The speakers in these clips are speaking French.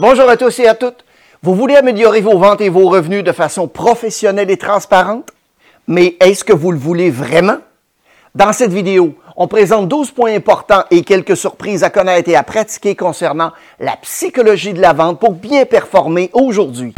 Bonjour à tous et à toutes. Vous voulez améliorer vos ventes et vos revenus de façon professionnelle et transparente? Mais est-ce que vous le voulez vraiment? Dans cette vidéo, on présente 12 points importants et quelques surprises à connaître et à pratiquer concernant la psychologie de la vente pour bien performer aujourd'hui.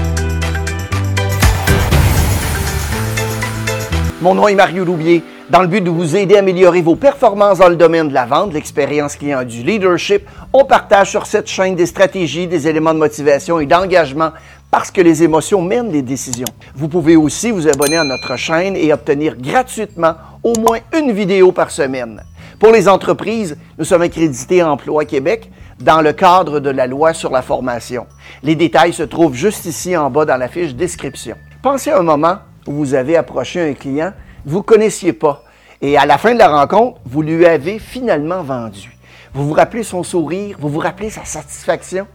Mon nom est Mario Loubier. Dans le but de vous aider à améliorer vos performances dans le domaine de la vente, l'expérience client, du leadership, on partage sur cette chaîne des stratégies, des éléments de motivation et d'engagement parce que les émotions mènent les décisions. Vous pouvez aussi vous abonner à notre chaîne et obtenir gratuitement au moins une vidéo par semaine. Pour les entreprises, nous sommes accrédités Emploi Québec dans le cadre de la loi sur la formation. Les détails se trouvent juste ici en bas dans la fiche description. Pensez un moment où vous avez approché un client vous connaissiez pas. Et à la fin de la rencontre, vous lui avez finalement vendu. Vous vous rappelez son sourire, vous vous rappelez sa satisfaction?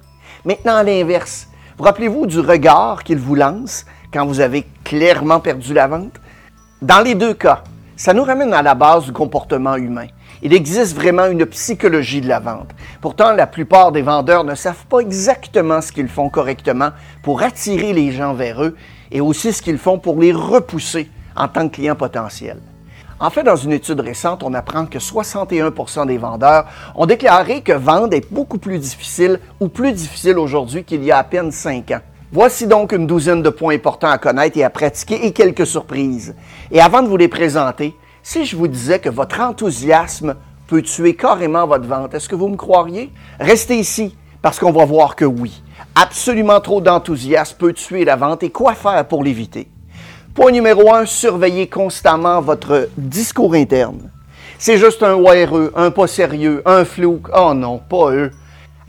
Maintenant, à l'inverse, vous rappelez-vous du regard qu'il vous lance quand vous avez clairement perdu la vente? Dans les deux cas, ça nous ramène à la base du comportement humain. Il existe vraiment une psychologie de la vente. Pourtant, la plupart des vendeurs ne savent pas exactement ce qu'ils font correctement pour attirer les gens vers eux et aussi ce qu'ils font pour les repousser en tant que client potentiel. En fait, dans une étude récente, on apprend que 61% des vendeurs ont déclaré que vendre est beaucoup plus difficile ou plus difficile aujourd'hui qu'il y a à peine 5 ans. Voici donc une douzaine de points importants à connaître et à pratiquer et quelques surprises. Et avant de vous les présenter, si je vous disais que votre enthousiasme peut tuer carrément votre vente, est-ce que vous me croiriez? Restez ici parce qu'on va voir que oui. Absolument trop d'enthousiasme peut tuer la vente et quoi faire pour l'éviter? Point numéro un, surveillez constamment votre discours interne. C'est juste un ouais un pas sérieux, un flou. Oh non, pas eux.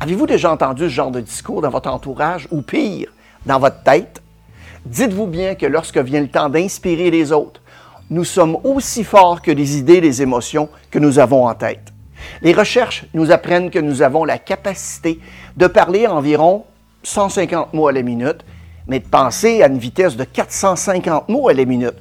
Avez-vous déjà entendu ce genre de discours dans votre entourage ou pire, dans votre tête? Dites-vous bien que lorsque vient le temps d'inspirer les autres, nous sommes aussi forts que les idées les émotions que nous avons en tête. Les recherches nous apprennent que nous avons la capacité de parler environ 150 mots à la minute mais de penser à une vitesse de 450 mots à la minute.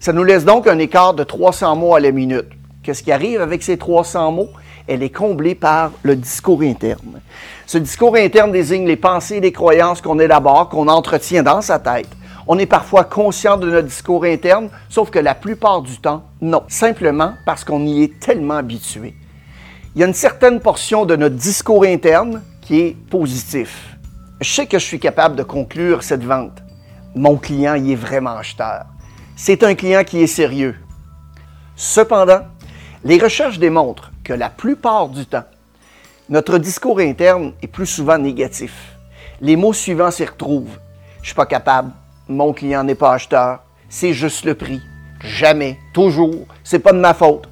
Ça nous laisse donc un écart de 300 mots à la minute. Qu'est-ce qui arrive avec ces 300 mots? Elle est comblée par le discours interne. Ce discours interne désigne les pensées et les croyances qu'on élabore, qu'on entretient dans sa tête. On est parfois conscient de notre discours interne, sauf que la plupart du temps, non. Simplement parce qu'on y est tellement habitué. Il y a une certaine portion de notre discours interne qui est positif je sais que je suis capable de conclure cette vente. Mon client y est vraiment acheteur. C'est un client qui est sérieux. Cependant, les recherches démontrent que la plupart du temps, notre discours interne est plus souvent négatif. Les mots suivants s'y retrouvent. Je suis pas capable, mon client n'est pas acheteur, c'est juste le prix, jamais, toujours, c'est pas de ma faute.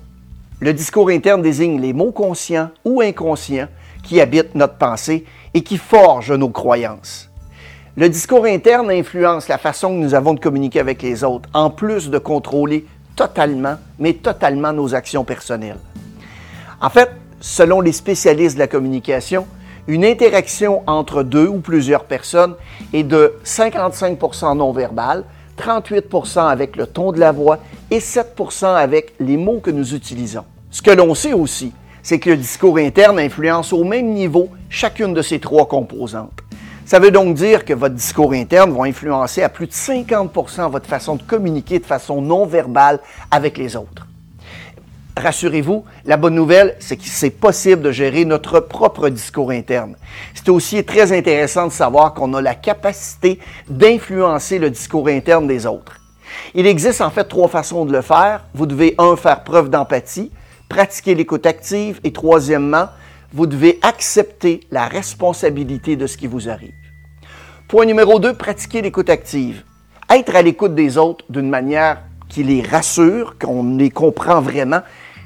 Le discours interne désigne les mots conscients ou inconscients qui habitent notre pensée et qui forge nos croyances. Le discours interne influence la façon que nous avons de communiquer avec les autres, en plus de contrôler totalement, mais totalement nos actions personnelles. En fait, selon les spécialistes de la communication, une interaction entre deux ou plusieurs personnes est de 55% non verbal, 38% avec le ton de la voix et 7% avec les mots que nous utilisons. Ce que l'on sait aussi, c'est que le discours interne influence au même niveau chacune de ces trois composantes. Ça veut donc dire que votre discours interne va influencer à plus de 50% votre façon de communiquer de façon non verbale avec les autres. Rassurez-vous, la bonne nouvelle, c'est que c'est possible de gérer notre propre discours interne. C'est aussi très intéressant de savoir qu'on a la capacité d'influencer le discours interne des autres. Il existe en fait trois façons de le faire. Vous devez, un, faire preuve d'empathie, pratiquer l'écoute active et troisièmement, vous devez accepter la responsabilité de ce qui vous arrive. Point numéro 2, pratiquer l'écoute active. Être à l'écoute des autres d'une manière qui les rassure, qu'on les comprend vraiment,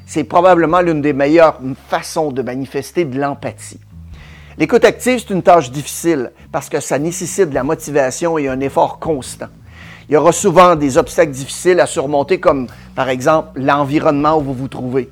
c'est probablement l'une des meilleures façons de manifester de l'empathie. L'écoute active, c'est une tâche difficile parce que ça nécessite de la motivation et un effort constant. Il y aura souvent des obstacles difficiles à surmonter comme par exemple l'environnement où vous vous trouvez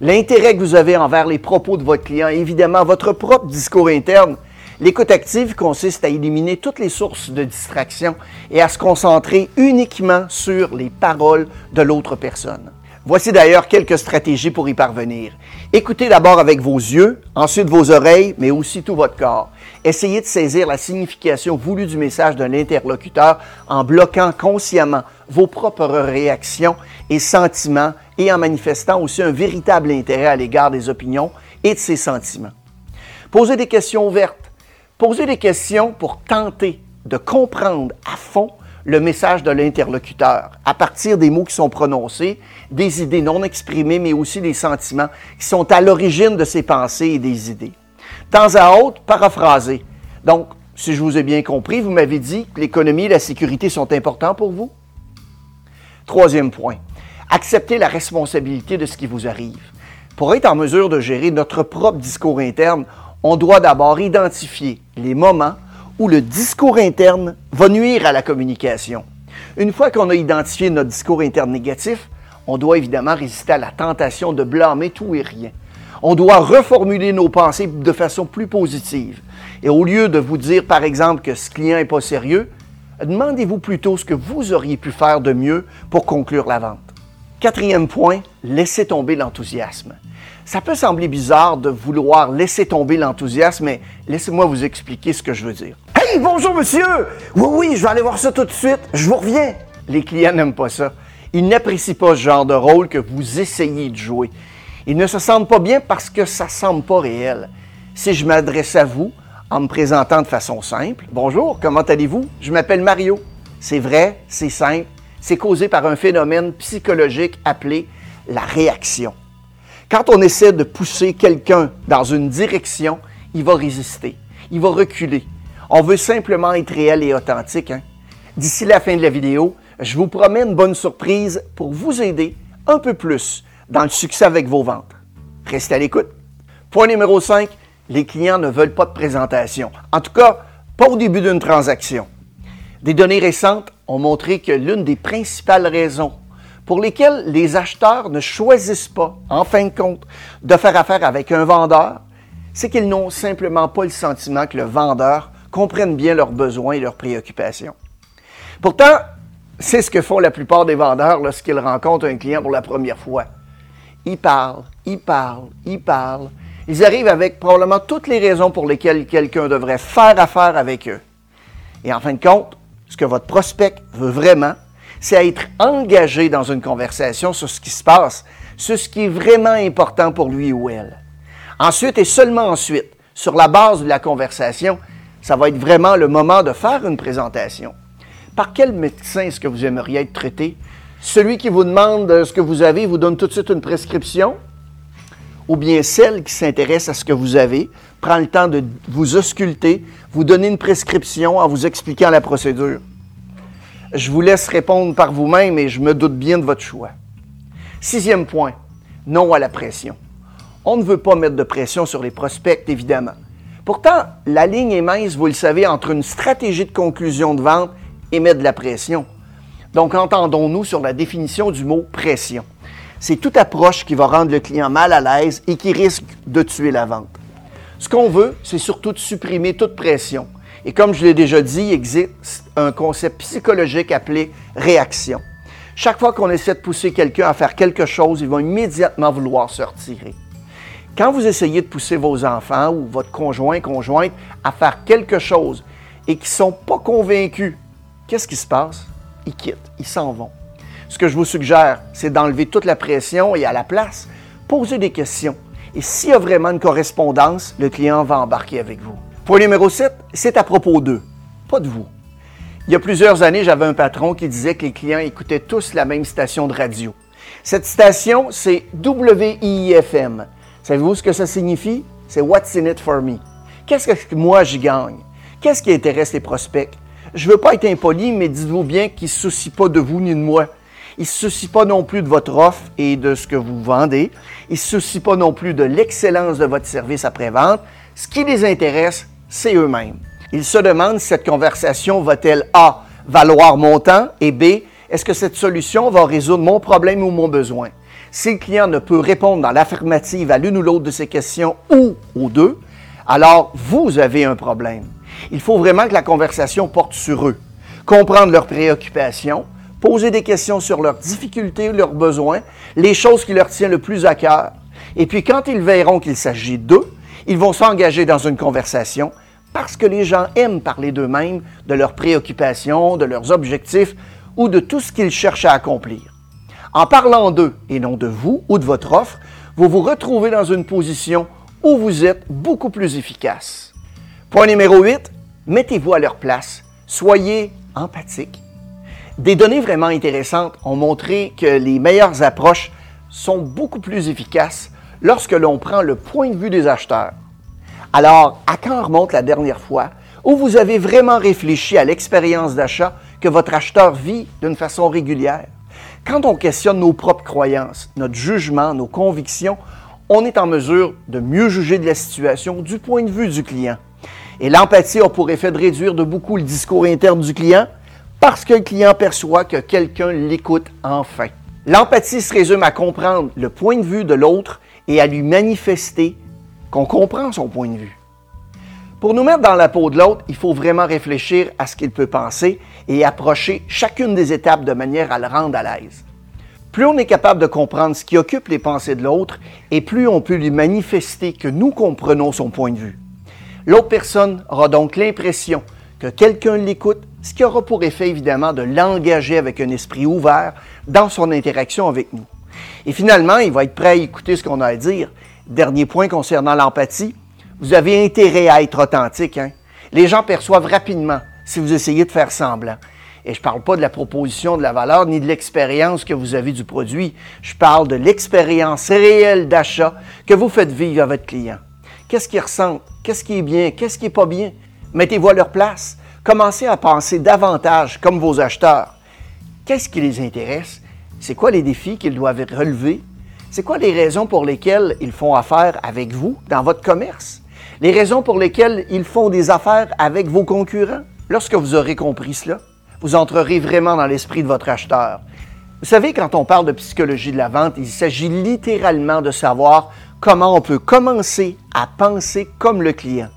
l'intérêt que vous avez envers les propos de votre client, évidemment votre propre discours interne. L'écoute active consiste à éliminer toutes les sources de distraction et à se concentrer uniquement sur les paroles de l'autre personne. Voici d'ailleurs quelques stratégies pour y parvenir. Écoutez d'abord avec vos yeux, ensuite vos oreilles, mais aussi tout votre corps. Essayez de saisir la signification voulue du message de l'interlocuteur en bloquant consciemment vos propres réactions et sentiments et en manifestant aussi un véritable intérêt à l'égard des opinions et de ses sentiments. Posez des questions ouvertes. Posez des questions pour tenter de comprendre à fond le message de l'interlocuteur à partir des mots qui sont prononcés, des idées non exprimées, mais aussi des sentiments qui sont à l'origine de ces pensées et des idées. Temps à autre, paraphraser. Donc, si je vous ai bien compris, vous m'avez dit que l'économie et la sécurité sont importants pour vous? Troisième point, accepter la responsabilité de ce qui vous arrive. Pour être en mesure de gérer notre propre discours interne, on doit d'abord identifier les moments où le discours interne va nuire à la communication. Une fois qu'on a identifié notre discours interne négatif, on doit évidemment résister à la tentation de blâmer tout et rien. On doit reformuler nos pensées de façon plus positive. Et au lieu de vous dire, par exemple, que ce client n'est pas sérieux, demandez-vous plutôt ce que vous auriez pu faire de mieux pour conclure la vente. Quatrième point, laissez tomber l'enthousiasme. Ça peut sembler bizarre de vouloir laisser tomber l'enthousiasme, mais laissez-moi vous expliquer ce que je veux dire. Bonjour monsieur! Oui, oui, je vais aller voir ça tout de suite. Je vous reviens. Les clients n'aiment pas ça. Ils n'apprécient pas ce genre de rôle que vous essayez de jouer. Ils ne se sentent pas bien parce que ça ne semble pas réel. Si je m'adresse à vous en me présentant de façon simple, bonjour, comment allez-vous? Je m'appelle Mario. C'est vrai, c'est simple, c'est causé par un phénomène psychologique appelé la réaction. Quand on essaie de pousser quelqu'un dans une direction, il va résister, il va reculer, on veut simplement être réel et authentique. Hein. D'ici la fin de la vidéo, je vous promets une bonne surprise pour vous aider un peu plus dans le succès avec vos ventes. Restez à l'écoute. Point numéro 5, les clients ne veulent pas de présentation. En tout cas, pas au début d'une transaction. Des données récentes ont montré que l'une des principales raisons pour lesquelles les acheteurs ne choisissent pas, en fin de compte, de faire affaire avec un vendeur, c'est qu'ils n'ont simplement pas le sentiment que le vendeur comprennent bien leurs besoins et leurs préoccupations. Pourtant, c'est ce que font la plupart des vendeurs lorsqu'ils rencontrent un client pour la première fois. Ils parlent, ils parlent, ils parlent. Ils arrivent avec probablement toutes les raisons pour lesquelles quelqu'un devrait faire affaire avec eux. Et en fin de compte, ce que votre prospect veut vraiment, c'est être engagé dans une conversation sur ce qui se passe, sur ce qui est vraiment important pour lui ou elle. Ensuite et seulement ensuite, sur la base de la conversation, ça va être vraiment le moment de faire une présentation. Par quel médecin est-ce que vous aimeriez être traité? Celui qui vous demande ce que vous avez vous donne tout de suite une prescription? Ou bien celle qui s'intéresse à ce que vous avez, prend le temps de vous ausculter, vous donner une prescription en vous expliquant la procédure? Je vous laisse répondre par vous-même et je me doute bien de votre choix. Sixième point, non à la pression. On ne veut pas mettre de pression sur les prospects, évidemment. Pourtant, la ligne est mince, vous le savez, entre une stratégie de conclusion de vente et mettre de la pression. Donc, entendons-nous sur la définition du mot pression. C'est toute approche qui va rendre le client mal à l'aise et qui risque de tuer la vente. Ce qu'on veut, c'est surtout de supprimer toute pression. Et comme je l'ai déjà dit, il existe un concept psychologique appelé réaction. Chaque fois qu'on essaie de pousser quelqu'un à faire quelque chose, il va immédiatement vouloir se retirer. Quand vous essayez de pousser vos enfants ou votre conjoint, conjointe à faire quelque chose et qu'ils ne sont pas convaincus, qu'est-ce qui se passe? Ils quittent, ils s'en vont. Ce que je vous suggère, c'est d'enlever toute la pression et à la place, poser des questions. Et s'il y a vraiment une correspondance, le client va embarquer avec vous. Point numéro 7, c'est à propos d'eux, pas de vous. Il y a plusieurs années, j'avais un patron qui disait que les clients écoutaient tous la même station de radio. Cette station, c'est WIFM. Savez-vous ce que ça signifie? C'est What's in it for me? Qu'est-ce que moi j'y gagne? Qu'est-ce qui intéresse les prospects? Je ne veux pas être impoli, mais dites-vous bien qu'ils ne se soucient pas de vous ni de moi. Ils ne se soucient pas non plus de votre offre et de ce que vous vendez. Ils ne se soucient pas non plus de l'excellence de votre service après-vente. Ce qui les intéresse, c'est eux-mêmes. Ils se demandent si cette conversation va-t-elle A. valoir mon temps et B. est-ce que cette solution va résoudre mon problème ou mon besoin? Si le client ne peut répondre dans l'affirmative à l'une ou l'autre de ces questions ou aux deux, alors vous avez un problème. Il faut vraiment que la conversation porte sur eux, comprendre leurs préoccupations, poser des questions sur leurs difficultés, leurs besoins, les choses qui leur tiennent le plus à cœur. Et puis quand ils verront qu'il s'agit d'eux, ils vont s'engager dans une conversation parce que les gens aiment parler d'eux-mêmes, de leurs préoccupations, de leurs objectifs ou de tout ce qu'ils cherchent à accomplir. En parlant d'eux et non de vous ou de votre offre, vous vous retrouvez dans une position où vous êtes beaucoup plus efficace. Point numéro 8, mettez-vous à leur place. Soyez empathique. Des données vraiment intéressantes ont montré que les meilleures approches sont beaucoup plus efficaces lorsque l'on prend le point de vue des acheteurs. Alors, à quand remonte la dernière fois où vous avez vraiment réfléchi à l'expérience d'achat que votre acheteur vit d'une façon régulière? Quand on questionne nos propres croyances, notre jugement, nos convictions, on est en mesure de mieux juger de la situation du point de vue du client. Et l'empathie a pour effet de réduire de beaucoup le discours interne du client parce que le client perçoit que quelqu'un l'écoute enfin. L'empathie se résume à comprendre le point de vue de l'autre et à lui manifester qu'on comprend son point de vue. Pour nous mettre dans la peau de l'autre, il faut vraiment réfléchir à ce qu'il peut penser et approcher chacune des étapes de manière à le rendre à l'aise. Plus on est capable de comprendre ce qui occupe les pensées de l'autre et plus on peut lui manifester que nous comprenons son point de vue. L'autre personne aura donc l'impression que quelqu'un l'écoute, ce qui aura pour effet évidemment de l'engager avec un esprit ouvert dans son interaction avec nous. Et finalement, il va être prêt à écouter ce qu'on a à dire Dernier point concernant l'empathie, vous avez intérêt à être authentique. Hein? Les gens perçoivent rapidement si vous essayez de faire semblant. Et je ne parle pas de la proposition de la valeur ni de l'expérience que vous avez du produit. Je parle de l'expérience réelle d'achat que vous faites vivre à votre client. Qu'est-ce qu'ils ressentent? Qu'est-ce qui est bien? Qu'est-ce qui n'est pas bien? Mettez-vous à leur place. Commencez à penser davantage comme vos acheteurs. Qu'est-ce qui les intéresse? C'est quoi les défis qu'ils doivent relever? C'est quoi les raisons pour lesquelles ils font affaire avec vous dans votre commerce? Les raisons pour lesquelles ils font des affaires avec vos concurrents? Lorsque vous aurez compris cela, vous entrerez vraiment dans l'esprit de votre acheteur. Vous savez, quand on parle de psychologie de la vente, il s'agit littéralement de savoir comment on peut commencer à penser comme le client.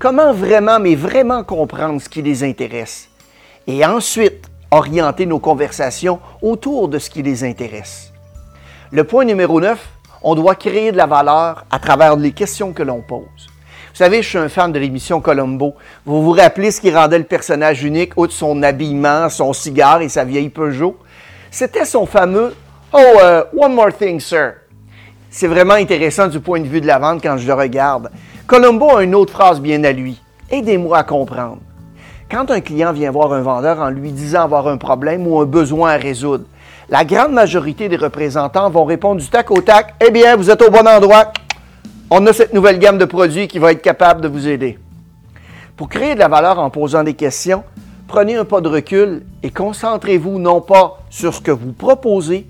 Comment vraiment, mais vraiment comprendre ce qui les intéresse. Et ensuite, orienter nos conversations autour de ce qui les intéresse. Le point numéro 9, on doit créer de la valeur à travers les questions que l'on pose. Vous savez, je suis un fan de l'émission Colombo. Vous vous rappelez ce qui rendait le personnage unique, outre son habillement, son cigare et sa vieille Peugeot? C'était son fameux Oh, uh, one more thing, sir. C'est vraiment intéressant du point de vue de la vente quand je le regarde. Colombo a une autre phrase bien à lui. Aidez-moi à comprendre. Quand un client vient voir un vendeur en lui disant avoir un problème ou un besoin à résoudre, la grande majorité des représentants vont répondre du tac au tac Eh bien, vous êtes au bon endroit. On a cette nouvelle gamme de produits qui va être capable de vous aider. Pour créer de la valeur en posant des questions, prenez un pas de recul et concentrez-vous non pas sur ce que vous proposez,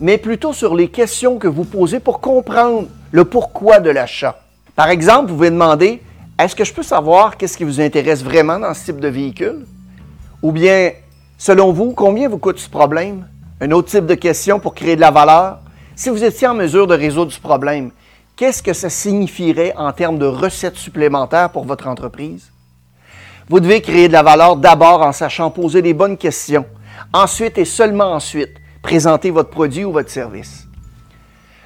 mais plutôt sur les questions que vous posez pour comprendre le pourquoi de l'achat. Par exemple, vous pouvez demander Est-ce que je peux savoir qu'est-ce qui vous intéresse vraiment dans ce type de véhicule? Ou bien, selon vous, combien vous coûte ce problème? Un autre type de question pour créer de la valeur. Si vous étiez en mesure de résoudre ce problème, qu'est-ce que ça signifierait en termes de recettes supplémentaires pour votre entreprise? Vous devez créer de la valeur d'abord en sachant poser les bonnes questions. Ensuite et seulement ensuite, présenter votre produit ou votre service.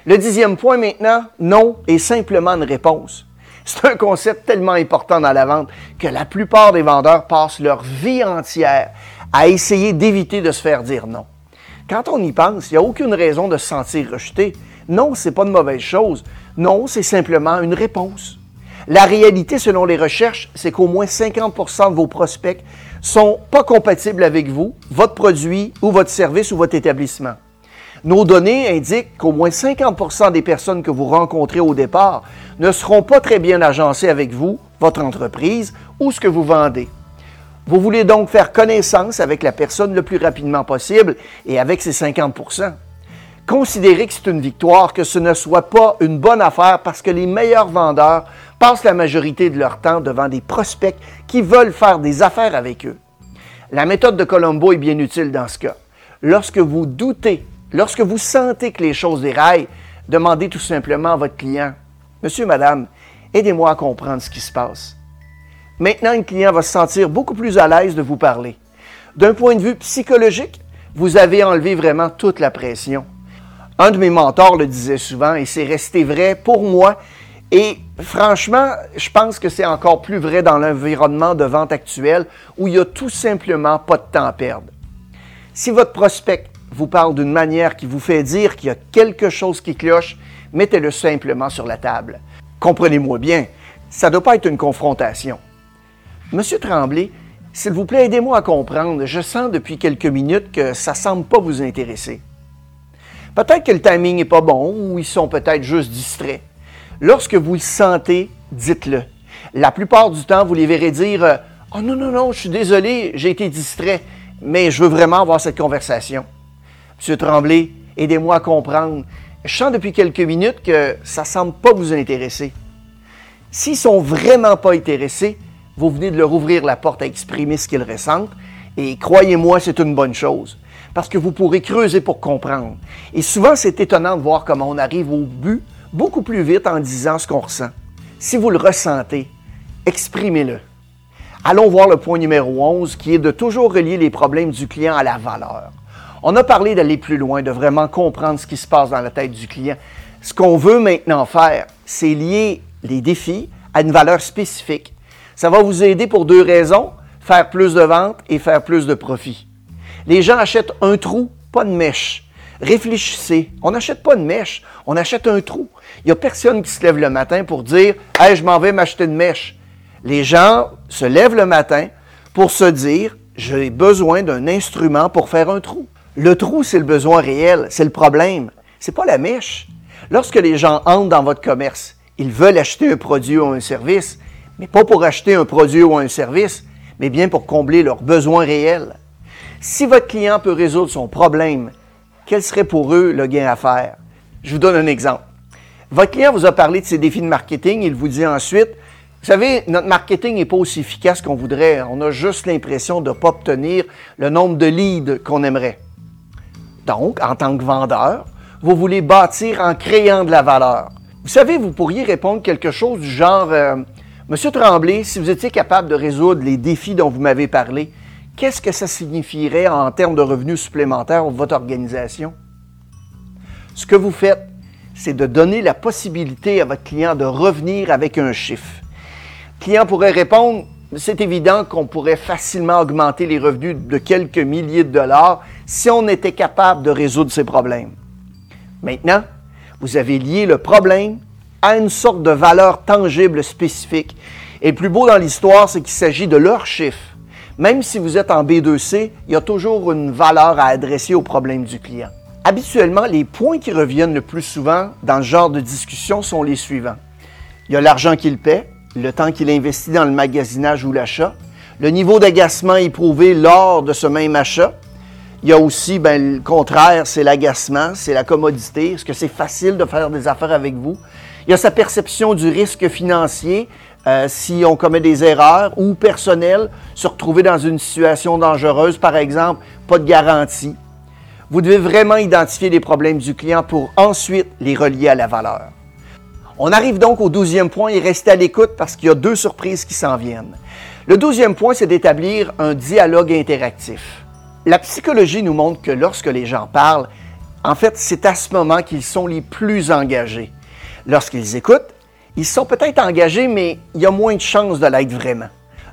Le dixième point maintenant, non est simplement une réponse. C'est un concept tellement important dans la vente que la plupart des vendeurs passent leur vie entière à essayer d'éviter de se faire dire non. Quand on y pense, il n'y a aucune raison de se sentir rejeté. Non, ce n'est pas une mauvaise chose. Non, c'est simplement une réponse. La réalité, selon les recherches, c'est qu'au moins 50% de vos prospects sont pas compatibles avec vous, votre produit ou votre service ou votre établissement. Nos données indiquent qu'au moins 50% des personnes que vous rencontrez au départ ne seront pas très bien agencées avec vous, votre entreprise ou ce que vous vendez. Vous voulez donc faire connaissance avec la personne le plus rapidement possible et avec ses 50 Considérez que c'est une victoire, que ce ne soit pas une bonne affaire parce que les meilleurs vendeurs passent la majorité de leur temps devant des prospects qui veulent faire des affaires avec eux. La méthode de Colombo est bien utile dans ce cas. Lorsque vous doutez, lorsque vous sentez que les choses déraillent, demandez tout simplement à votre client Monsieur, Madame, aidez-moi à comprendre ce qui se passe. Maintenant, un client va se sentir beaucoup plus à l'aise de vous parler. D'un point de vue psychologique, vous avez enlevé vraiment toute la pression. Un de mes mentors le disait souvent et c'est resté vrai pour moi. Et franchement, je pense que c'est encore plus vrai dans l'environnement de vente actuel où il n'y a tout simplement pas de temps à perdre. Si votre prospect vous parle d'une manière qui vous fait dire qu'il y a quelque chose qui cloche, mettez-le simplement sur la table. Comprenez-moi bien, ça ne doit pas être une confrontation. Monsieur Tremblay, s'il vous plaît, aidez-moi à comprendre. Je sens depuis quelques minutes que ça ne semble pas vous intéresser. Peut-être que le timing n'est pas bon ou ils sont peut-être juste distraits. Lorsque vous le sentez, dites-le. La plupart du temps, vous les verrez dire Oh non, non, non, je suis désolé, j'ai été distrait, mais je veux vraiment avoir cette conversation. Monsieur Tremblay, aidez-moi à comprendre. Je sens depuis quelques minutes que ça ne semble pas vous intéresser. S'ils sont vraiment pas intéressés, vous venez de leur ouvrir la porte à exprimer ce qu'ils ressentent, et croyez-moi, c'est une bonne chose, parce que vous pourrez creuser pour comprendre. Et souvent, c'est étonnant de voir comment on arrive au but beaucoup plus vite en disant ce qu'on ressent. Si vous le ressentez, exprimez-le. Allons voir le point numéro 11 qui est de toujours relier les problèmes du client à la valeur. On a parlé d'aller plus loin, de vraiment comprendre ce qui se passe dans la tête du client. Ce qu'on veut maintenant faire, c'est lier les défis à une valeur spécifique. Ça va vous aider pour deux raisons, faire plus de ventes et faire plus de profit. Les gens achètent un trou, pas de mèche. Réfléchissez. On n'achète pas de mèche, on achète un trou. Il n'y a personne qui se lève le matin pour dire Hey, je m'en vais m'acheter une mèche. Les gens se lèvent le matin pour se dire J'ai besoin d'un instrument pour faire un trou. Le trou, c'est le besoin réel, c'est le problème. C'est pas la mèche. Lorsque les gens entrent dans votre commerce, ils veulent acheter un produit ou un service, mais pas pour acheter un produit ou un service, mais bien pour combler leurs besoins réels. Si votre client peut résoudre son problème, quel serait pour eux le gain à faire? Je vous donne un exemple. Votre client vous a parlé de ses défis de marketing, il vous dit ensuite, vous savez, notre marketing n'est pas aussi efficace qu'on voudrait. On a juste l'impression de ne pas obtenir le nombre de leads qu'on aimerait. Donc, en tant que vendeur, vous voulez bâtir en créant de la valeur. Vous savez, vous pourriez répondre quelque chose du genre euh, Monsieur Tremblay, si vous étiez capable de résoudre les défis dont vous m'avez parlé, qu'est-ce que ça signifierait en termes de revenus supplémentaires pour votre organisation? Ce que vous faites, c'est de donner la possibilité à votre client de revenir avec un chiffre. Le client pourrait répondre, c'est évident qu'on pourrait facilement augmenter les revenus de quelques milliers de dollars si on était capable de résoudre ces problèmes. Maintenant, vous avez lié le problème à une sorte de valeur tangible spécifique. Et le plus beau dans l'histoire, c'est qu'il s'agit de leur chiffre. Même si vous êtes en B2C, il y a toujours une valeur à adresser au problème du client. Habituellement, les points qui reviennent le plus souvent dans ce genre de discussion sont les suivants. Il y a l'argent qu'il paie, le temps qu'il investit dans le magasinage ou l'achat, le niveau d'agacement éprouvé lors de ce même achat, il y a aussi ben, le contraire, c'est l'agacement, c'est la commodité. Est-ce que c'est facile de faire des affaires avec vous? Il y a sa perception du risque financier euh, si on commet des erreurs ou personnel, se retrouver dans une situation dangereuse, par exemple, pas de garantie. Vous devez vraiment identifier les problèmes du client pour ensuite les relier à la valeur. On arrive donc au douzième point et restez à l'écoute parce qu'il y a deux surprises qui s'en viennent. Le douzième point, c'est d'établir un dialogue interactif. La psychologie nous montre que lorsque les gens parlent, en fait, c'est à ce moment qu'ils sont les plus engagés. Lorsqu'ils écoutent, ils sont peut-être engagés, mais il y a moins de chances de l'être vraiment.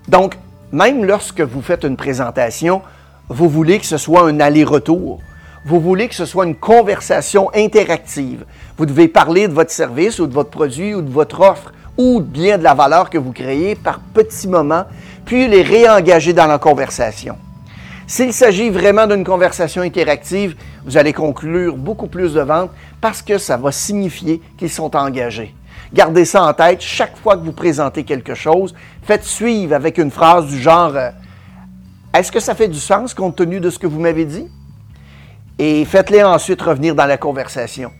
Donc, même lorsque vous faites une présentation, vous voulez que ce soit un aller-retour. Vous voulez que ce soit une conversation interactive. Vous devez parler de votre service ou de votre produit ou de votre offre ou bien de la valeur que vous créez par petits moments, puis les réengager dans la conversation. S'il s'agit vraiment d'une conversation interactive, vous allez conclure beaucoup plus de ventes parce que ça va signifier qu'ils sont engagés. Gardez ça en tête chaque fois que vous présentez quelque chose. Faites suivre avec une phrase du genre euh, Est-ce que ça fait du sens compte tenu de ce que vous m'avez dit? Et faites-les ensuite revenir dans la conversation.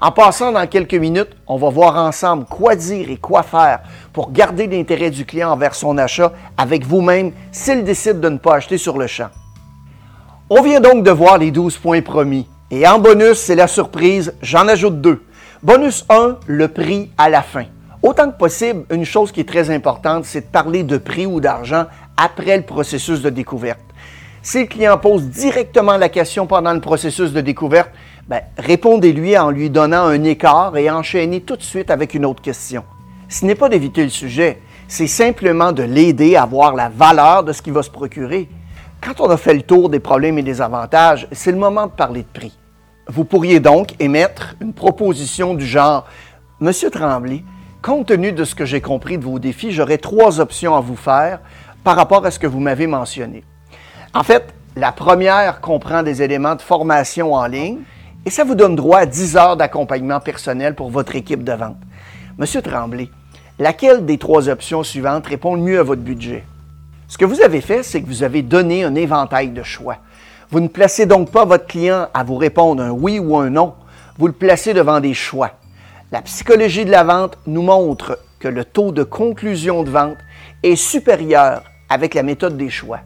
En passant dans quelques minutes, on va voir ensemble quoi dire et quoi faire pour garder l'intérêt du client envers son achat avec vous-même s'il décide de ne pas acheter sur le champ. On vient donc de voir les 12 points promis. Et en bonus, c'est la surprise, j'en ajoute deux. Bonus 1, le prix à la fin. Autant que possible, une chose qui est très importante, c'est de parler de prix ou d'argent après le processus de découverte. Si le client pose directement la question pendant le processus de découverte, ben, répondez-lui en lui donnant un écart et enchaînez tout de suite avec une autre question. Ce n'est pas d'éviter le sujet, c'est simplement de l'aider à voir la valeur de ce qu'il va se procurer. Quand on a fait le tour des problèmes et des avantages, c'est le moment de parler de prix. Vous pourriez donc émettre une proposition du genre Monsieur Tremblay, compte tenu de ce que j'ai compris de vos défis, j'aurais trois options à vous faire par rapport à ce que vous m'avez mentionné. En fait, la première comprend des éléments de formation en ligne et ça vous donne droit à 10 heures d'accompagnement personnel pour votre équipe de vente. Monsieur Tremblay, laquelle des trois options suivantes répond le mieux à votre budget? Ce que vous avez fait, c'est que vous avez donné un éventail de choix. Vous ne placez donc pas votre client à vous répondre un oui ou un non. Vous le placez devant des choix. La psychologie de la vente nous montre que le taux de conclusion de vente est supérieur avec la méthode des choix.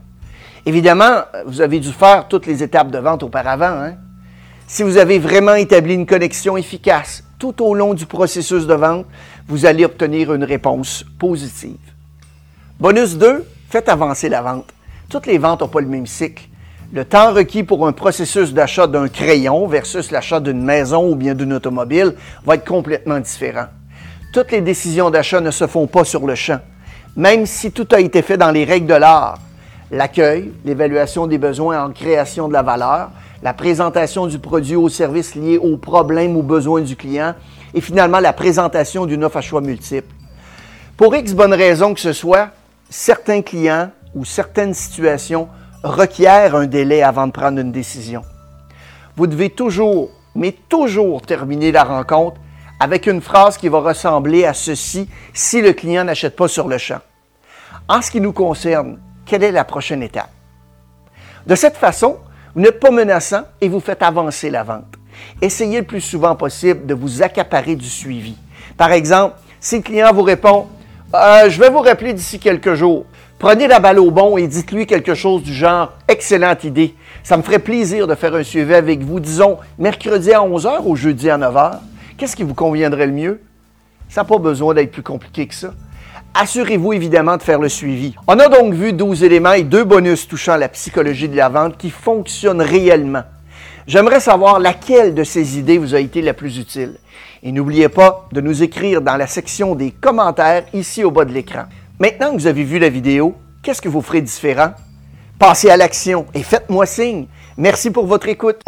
Évidemment, vous avez dû faire toutes les étapes de vente auparavant. Hein? Si vous avez vraiment établi une connexion efficace tout au long du processus de vente, vous allez obtenir une réponse positive. Bonus 2, faites avancer la vente. Toutes les ventes n'ont pas le même cycle. Le temps requis pour un processus d'achat d'un crayon versus l'achat d'une maison ou bien d'une automobile va être complètement différent. Toutes les décisions d'achat ne se font pas sur le champ. Même si tout a été fait dans les règles de l'art, l'accueil, l'évaluation des besoins en création de la valeur, la présentation du produit ou service lié aux problèmes ou besoins du client et finalement la présentation d'une offre à choix multiple. Pour X bonnes raisons que ce soit, certains clients ou certaines situations requièrent un délai avant de prendre une décision. Vous devez toujours, mais toujours terminer la rencontre avec une phrase qui va ressembler à ceci si le client n'achète pas sur le champ. En ce qui nous concerne, quelle est la prochaine étape? De cette façon, vous n'êtes pas menaçant et vous faites avancer la vente. Essayez le plus souvent possible de vous accaparer du suivi. Par exemple, si le client vous répond euh, Je vais vous rappeler d'ici quelques jours, Prenez la balle au bon et dites-lui quelque chose du genre Excellente idée. Ça me ferait plaisir de faire un suivi avec vous, disons mercredi à 11h ou jeudi à 9h. Qu'est-ce qui vous conviendrait le mieux? Ça n'a pas besoin d'être plus compliqué que ça. Assurez-vous évidemment de faire le suivi. On a donc vu 12 éléments et deux bonus touchant la psychologie de la vente qui fonctionnent réellement. J'aimerais savoir laquelle de ces idées vous a été la plus utile. Et n'oubliez pas de nous écrire dans la section des commentaires ici au bas de l'écran. Maintenant que vous avez vu la vidéo, qu'est-ce que vous ferez différent? Passez à l'action et faites-moi signe. Merci pour votre écoute.